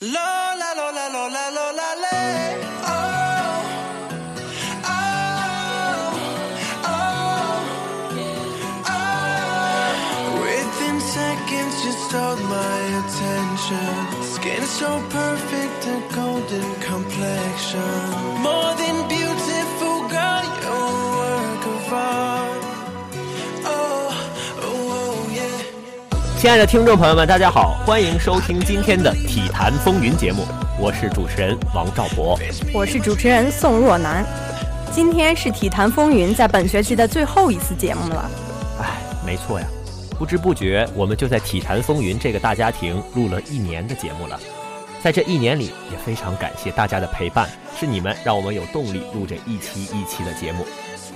Lola, Lola, Lola, Lola, le. Oh, oh, oh, oh. Within seconds, you stole my attention. Skin so perfect, and golden complexion. More than 亲爱的听众朋友们，大家好，欢迎收听今天的《体坛风云》节目，我是主持人王兆博，我是主持人宋若楠。今天是《体坛风云》在本学期的最后一次节目了。哎，没错呀，不知不觉我们就在《体坛风云》这个大家庭录了一年的节目了。在这一年里，也非常感谢大家的陪伴，是你们让我们有动力录这一期一期的节目。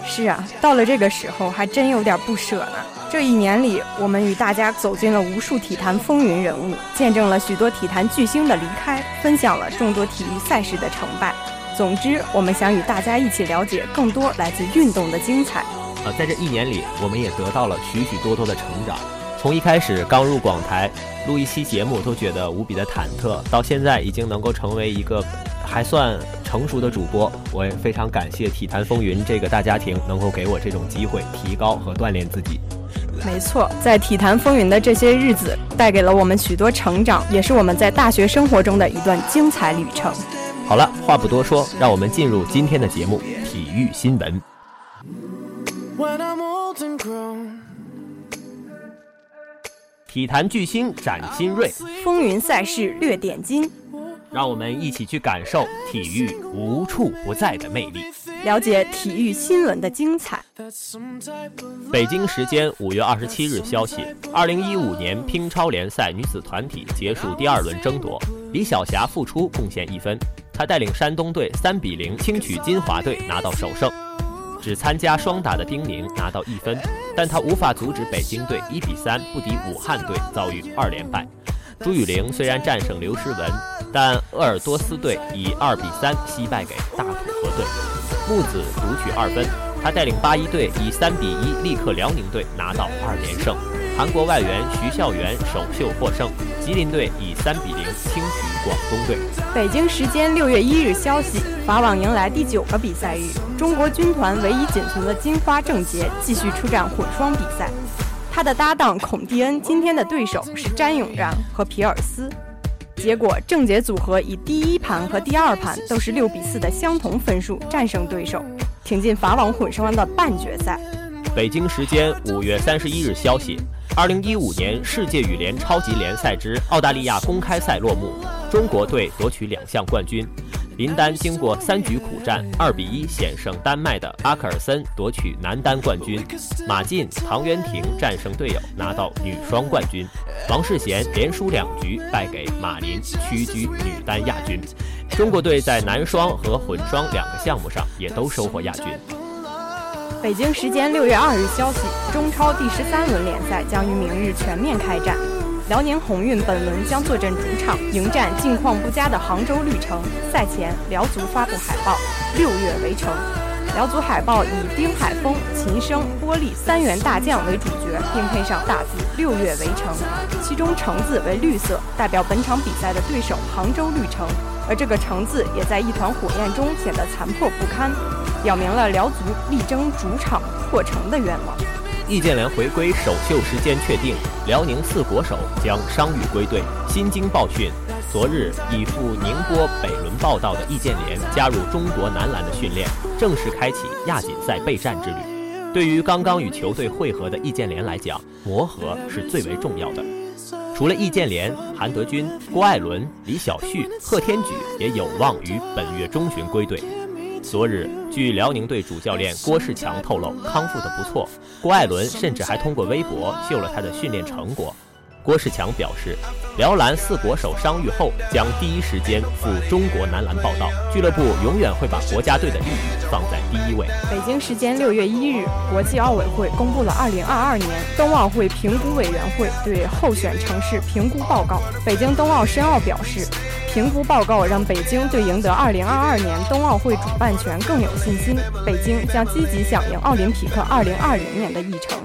是啊，到了这个时候，还真有点不舍呢。这一年里，我们与大家走进了无数体坛风云人物，见证了许多体坛巨星的离开，分享了众多体育赛事的成败。总之，我们想与大家一起了解更多来自运动的精彩。呃，在这一年里，我们也得到了许许多多的成长。从一开始刚入广台录一期节目都觉得无比的忐忑，到现在已经能够成为一个还算。成熟的主播，我也非常感谢《体坛风云》这个大家庭能够给我这种机会，提高和锻炼自己。没错，在《体坛风云》的这些日子，带给了我们许多成长，也是我们在大学生活中的一段精彩旅程。好了，话不多说，让我们进入今天的节目——体育新闻。体坛巨星展新锐，风云赛事略点睛。让我们一起去感受体育无处不在的魅力，了解体育新闻的精彩。北京时间五月二十七日消息，二零一五年乒超联赛女子团体结束第二轮争夺，李晓霞复出贡献一分，她带领山东队三比零轻取金华队拿到首胜。只参加双打的丁宁拿到一分，但她无法阻止北京队一比三不敌武汉队，遭遇二连败。朱雨玲虽然战胜刘诗雯，但鄂尔多斯队以二比三惜败给大土河队。木子独取二分，他带领八一队以三比一力克辽宁队，拿到二连胜。韩国外援徐孝元首秀获胜，吉林队以三比零轻取广东队。北京时间六月一日消息，法网迎来第九个比赛日，中国军团唯一仅存的金花郑洁继续出战混双比赛。他的搭档孔蒂恩今天的对手是詹永然和皮尔斯，结果郑洁组合以第一盘和第二盘都是六比四的相同分数战胜对手，挺进法网混双的半决赛。北京时间五月三十一日消息，二零一五年世界羽联超级联赛之澳大利亚公开赛落幕，中国队夺取两项冠军。林丹经过三局苦战，二比一险胜丹麦的阿克尔森，夺取男单冠军。马竞、唐渊婷战胜队友，拿到女双冠军。王适娴连输两局，败给马林，屈居女单亚军。中国队在男双和混双两个项目上也都收获亚军。北京时间六月二日消息，中超第十三轮联赛将于明日全面开战。辽宁宏运本轮将坐镇主场迎战境况不佳的杭州绿城。赛前，辽足发布海报：“六月围城。”辽足海报以丁海峰、秦升、波利三员大将为主角，并配上大字“六月围城”，其中“城”字为绿色，代表本场比赛的对手杭州绿城。而这个“城”字也在一团火焰中显得残破不堪，表明了辽足力争主场破城的愿望。易建联回归首秀时间确定，辽宁四国手将伤愈归队。新京报讯，昨日已赴宁波北仑报道的易建联加入中国男篮的训练，正式开启亚锦赛备战之旅。对于刚刚与球队会合的易建联来讲，磨合是最为重要的。除了易建联，韩德君、郭艾伦、李晓旭、贺天举也有望于本月中旬归队。昨日，据辽宁队主教练郭士强透露，康复的不错。郭艾伦甚至还通过微博秀了他的训练成果。郭士强表示，辽篮四国手伤愈后，将第一时间赴中国男篮报道。俱乐部永远会把国家队的利益放在第一位。北京时间六月一日，国际奥委会公布了二零二二年冬奥会评估委员会对候选城市评估报告。北京冬奥申奥表示，评估报告让北京对赢得二零二二年冬奥会主办权更有信心。北京将积极响应奥林匹克二零二零年的议程。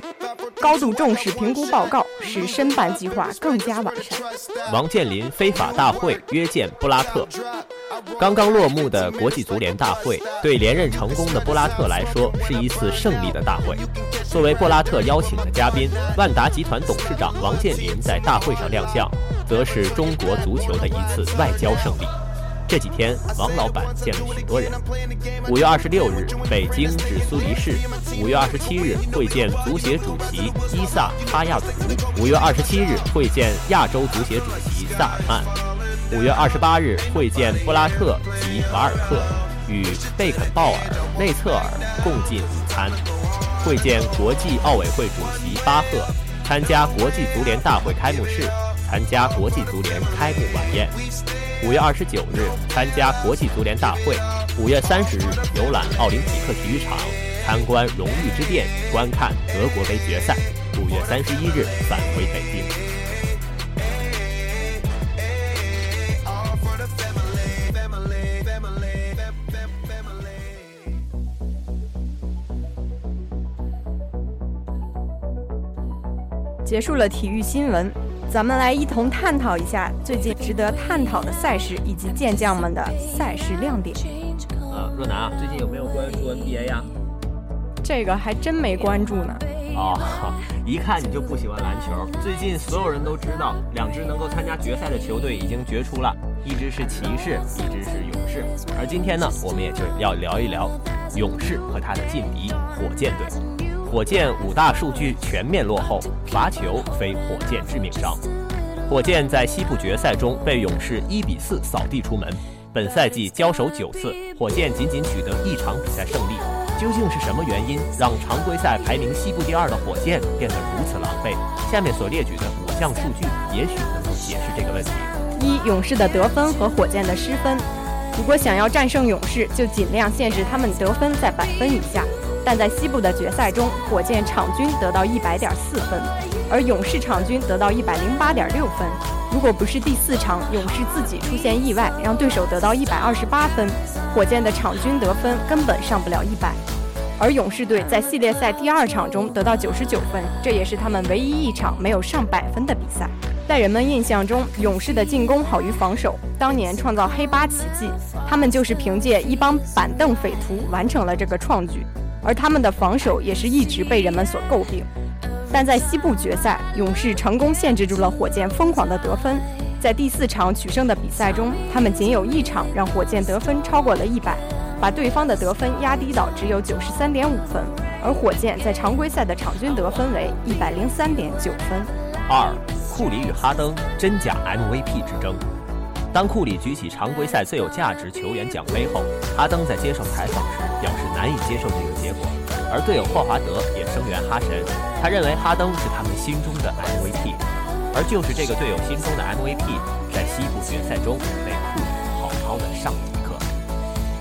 高度重视评估报告，使申办计划更加完善。王健林非法大会约见布拉特。刚刚落幕的国际足联大会，对连任成功的布拉特来说是一次胜利的大会。作为布拉特邀请的嘉宾，万达集团董事长王健林在大会上亮相，则是中国足球的一次外交胜利。这几天，王老板见了许多人。五月二十六日，北京至苏黎世；五月二十七日，会见足协主席伊萨哈亚图；五月二十七日，会见亚洲足协主席萨尔曼；五月二十八日，会见布拉特及瓦尔克，与贝肯鲍尔、内策尔共进午餐；会见国际奥委会主席巴赫，参加国际足联大会开幕式，参加国际足联开幕晚宴。五月二十九日参加国际足联大会，五月三十日游览奥林匹克体育场，参观荣誉之殿，观看德国杯决赛。五月三十一日返回北京。结束了体育新闻。咱们来一同探讨一下最近值得探讨的赛事以及健将们的赛事亮点。呃，若楠啊，最近有没有关注 NBA 呀？这个还真没关注呢。哦，一看你就不喜欢篮球。最近所有人都知道，两支能够参加决赛的球队已经决出了，一支是骑士，一支是勇士。而今天呢，我们也就要聊一聊勇士和他的劲敌火箭队。火箭五大数据全面落后，罚球非火箭致命伤。火箭在西部决赛中被勇士一比四扫地出门。本赛季交手九次，火箭仅仅取得一场比赛胜利。究竟是什么原因让常规赛排名西部第二的火箭变得如此狼狈？下面所列举的五项数据也许能够解释这个问题。一、勇士的得分和火箭的失分。如果想要战胜勇士，就尽量限制他们得分在百分以下。但在西部的决赛中，火箭场均得到一百点四分，而勇士场均得到一百零八点六分。如果不是第四场勇士自己出现意外，让对手得到一百二十八分，火箭的场均得分根本上不了一百。而勇士队在系列赛第二场中得到九十九分，这也是他们唯一一场没有上百分的比赛。在人们印象中，勇士的进攻好于防守，当年创造黑八奇迹，他们就是凭借一帮板凳匪徒完成了这个创举。而他们的防守也是一直被人们所诟病，但在西部决赛，勇士成功限制住了火箭疯狂的得分。在第四场取胜的比赛中，他们仅有一场让火箭得分超过了一百，把对方的得分压低到只有九十三点五分。而火箭在常规赛的场均得分为一百零三点九分。二，库里与哈登真假 MVP 之争。当库里举起常规赛最有价值球员奖杯后，哈登在接受采访时表示难以接受这个结果，而队友霍华德也声援哈神，他认为哈登是他们心中的 MVP，而就是这个队友心中的 MVP，在西部决赛中被库里好好的上了一课。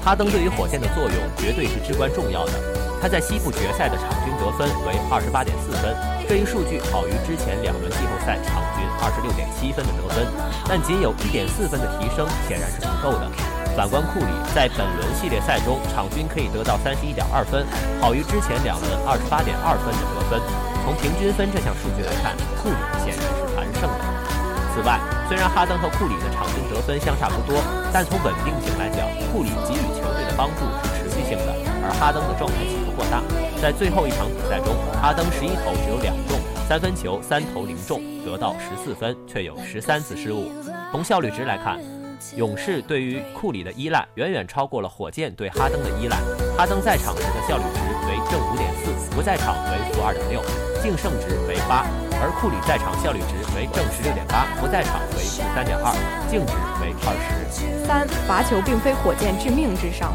哈登对于火箭的作用绝对是至关重要的，他在西部决赛的场均得分为二十八点四分，这一数据好于之前两轮季后赛场均二十六点七分的得分。但仅有一点四分的提升显然是不够的。反观库里，在本轮系列赛中，场均可以得到三十一点二分，好于之前两轮二十八点二分的得分。从平均分这项数据来看，库里显然是完胜的。此外，虽然哈登和库里的场均得分相差不多，但从稳定性来讲，库里给予球队的帮助是持性的，而哈登的状态起伏过大。在最后一场比赛中，哈登十一投只有两中。三分球三投零中，得到十四分，却有十三次失误。从效率值来看，勇士对于库里的依赖远远超过了火箭对哈登的依赖。哈登在场时的效率值为正五点四，不在场为负二点六，净胜值为八；而库里在场效率值为正十六点八，不在场为负三点二，净值为二十。三罚球并非火箭致命之伤，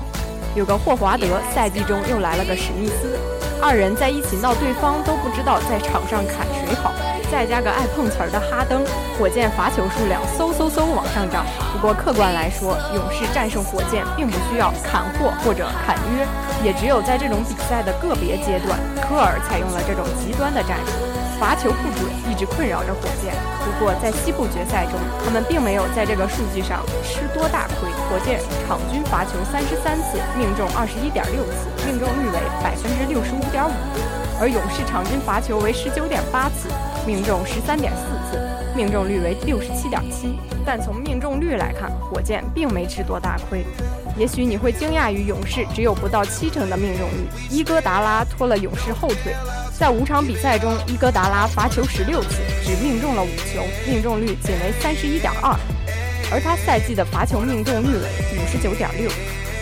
有个霍华德，赛季中又来了个史密斯。二人在一起闹，对方都不知道在场上砍谁好。再加个爱碰瓷儿的哈登，火箭罚球数量嗖嗖嗖往上涨。不过客观来说，勇士战胜火箭并不需要砍货或者砍约，也只有在这种比赛的个别阶段，科尔采用了这种极端的战术。罚球不准一直困扰着火箭。不过在西部决赛中，他们并没有在这个数据上吃多大亏。火箭场均罚球三十三次，命中二十一点六次，命中率为百分之六十五点五；而勇士场均罚球为十九点八次，命中十三点四次，命中率为六十七点七。但从命中率来看，火箭并没吃多大亏。也许你会惊讶于勇士只有不到七成的命中率，伊戈达拉拖了勇士后腿。在五场比赛中，伊戈达拉罚球十六次，只命中了五球，命中率仅为三十一点二，而他赛季的罚球命中率为五十九点六。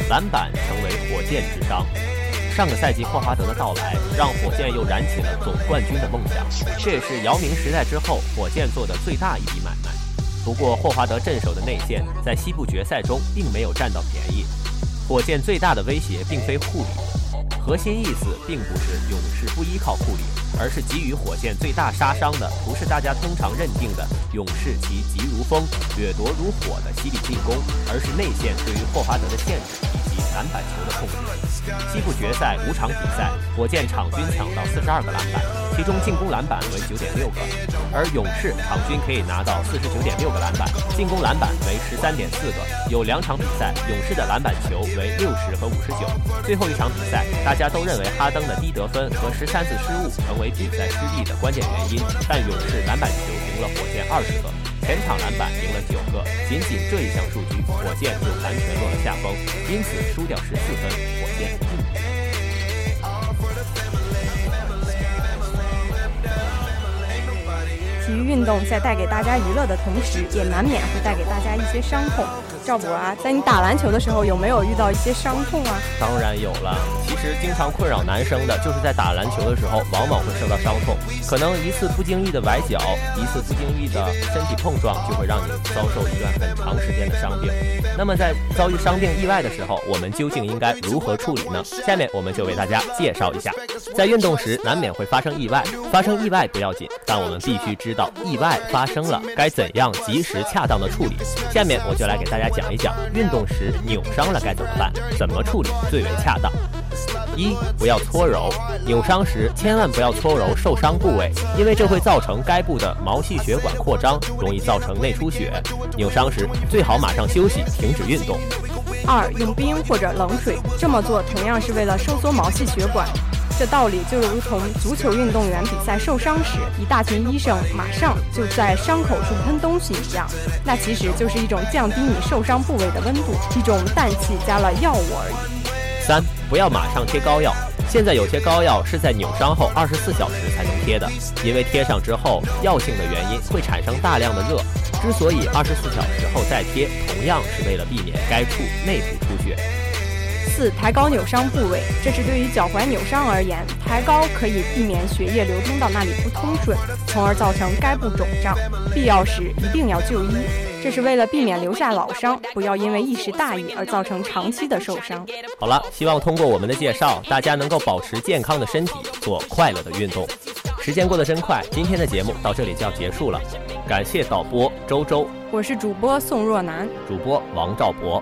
篮板成为火箭之伤。上个赛季霍华德的到来，让火箭又燃起了总冠军的梦想，这也是姚明时代之后火箭做的最大一笔买卖。不过，霍华德镇守的内线在西部决赛中并没有占到便宜。火箭最大的威胁并非库里，核心意思并不是勇士不依靠库里，而是给予火箭最大杀伤的不是大家通常认定的勇士其疾如风、掠夺如火的犀利进攻，而是内线对于霍华德的限制以及篮板球的控制。西部决赛五场比赛，火箭场均抢到四十二个篮板。其中进攻篮板为九点六个，而勇士场均可以拿到四十九点六个篮板，进攻篮板为十三点四个。有两场比赛，勇士的篮板球为六十和五十九。最后一场比赛，大家都认为哈登的低得分和十三次失误成为比赛失利的关键原因，但勇士篮板球赢了火箭二十个，全场篮板赢了九个。仅仅这一项数据，火箭就完全落了下风，因此输掉十四分，火箭体育运动在带给大家娱乐的同时，也难免会带给大家一些伤痛。赵博啊，在你打篮球的时候，有没有遇到一些伤痛啊？当然有了。其实经常困扰男生的就是在打篮球的时候，往往会受到伤痛。可能一次不经意的崴脚，一次不经意的身体碰撞，就会让你遭受一段很长时间的伤病。那么在遭遇伤病意外的时候，我们究竟应该如何处理呢？下面我们就为大家介绍一下。在运动时难免会发生意外，发生意外不要紧，但我们必须知道意外发生了该怎样及时恰当的处理。下面我就来给大家讲。一讲运动时扭伤了该怎么办？怎么处理最为恰当？一不要搓揉，扭伤时千万不要搓揉受伤部位，因为这会造成该部的毛细血管扩张，容易造成内出血。扭伤时最好马上休息，停止运动。二用冰或者冷水，这么做同样是为了收缩毛细血管。这道理就如同足球运动员比赛受伤时，一大群医生马上就在伤口处喷东西一样，那其实就是一种降低你受伤部位的温度，一种氮气加了药物而已。三，不要马上贴膏药。现在有些膏药是在扭伤后二十四小时才能贴的，因为贴上之后药性的原因会产生大量的热。之所以二十四小时后再贴，同样是为了避免该处内部出血。四抬高扭伤部位，这是对于脚踝扭伤而言，抬高可以避免血液流通到那里不通顺，从而造成该部肿胀。必要时一定要就医，这是为了避免留下老伤，不要因为一时大意而造成长期的受伤。好了，希望通过我们的介绍，大家能够保持健康的身体，做快乐的运动。时间过得真快，今天的节目到这里就要结束了。感谢导播周周，我是主播宋若楠，主播王兆博。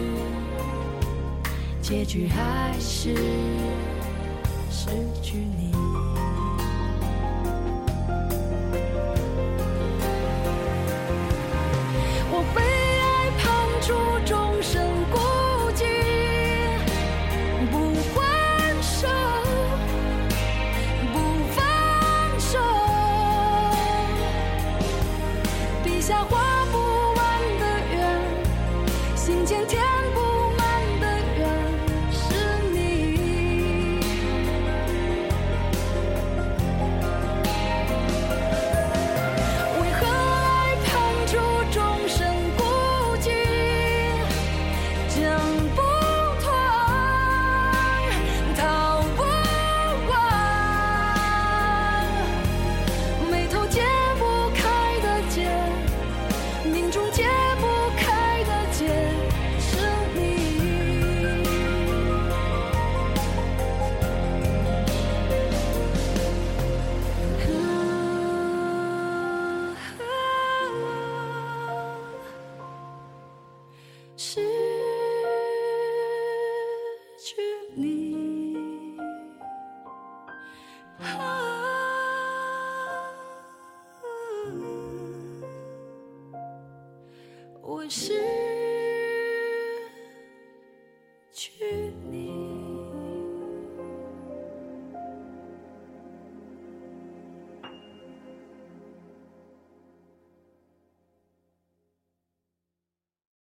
结局还是失去。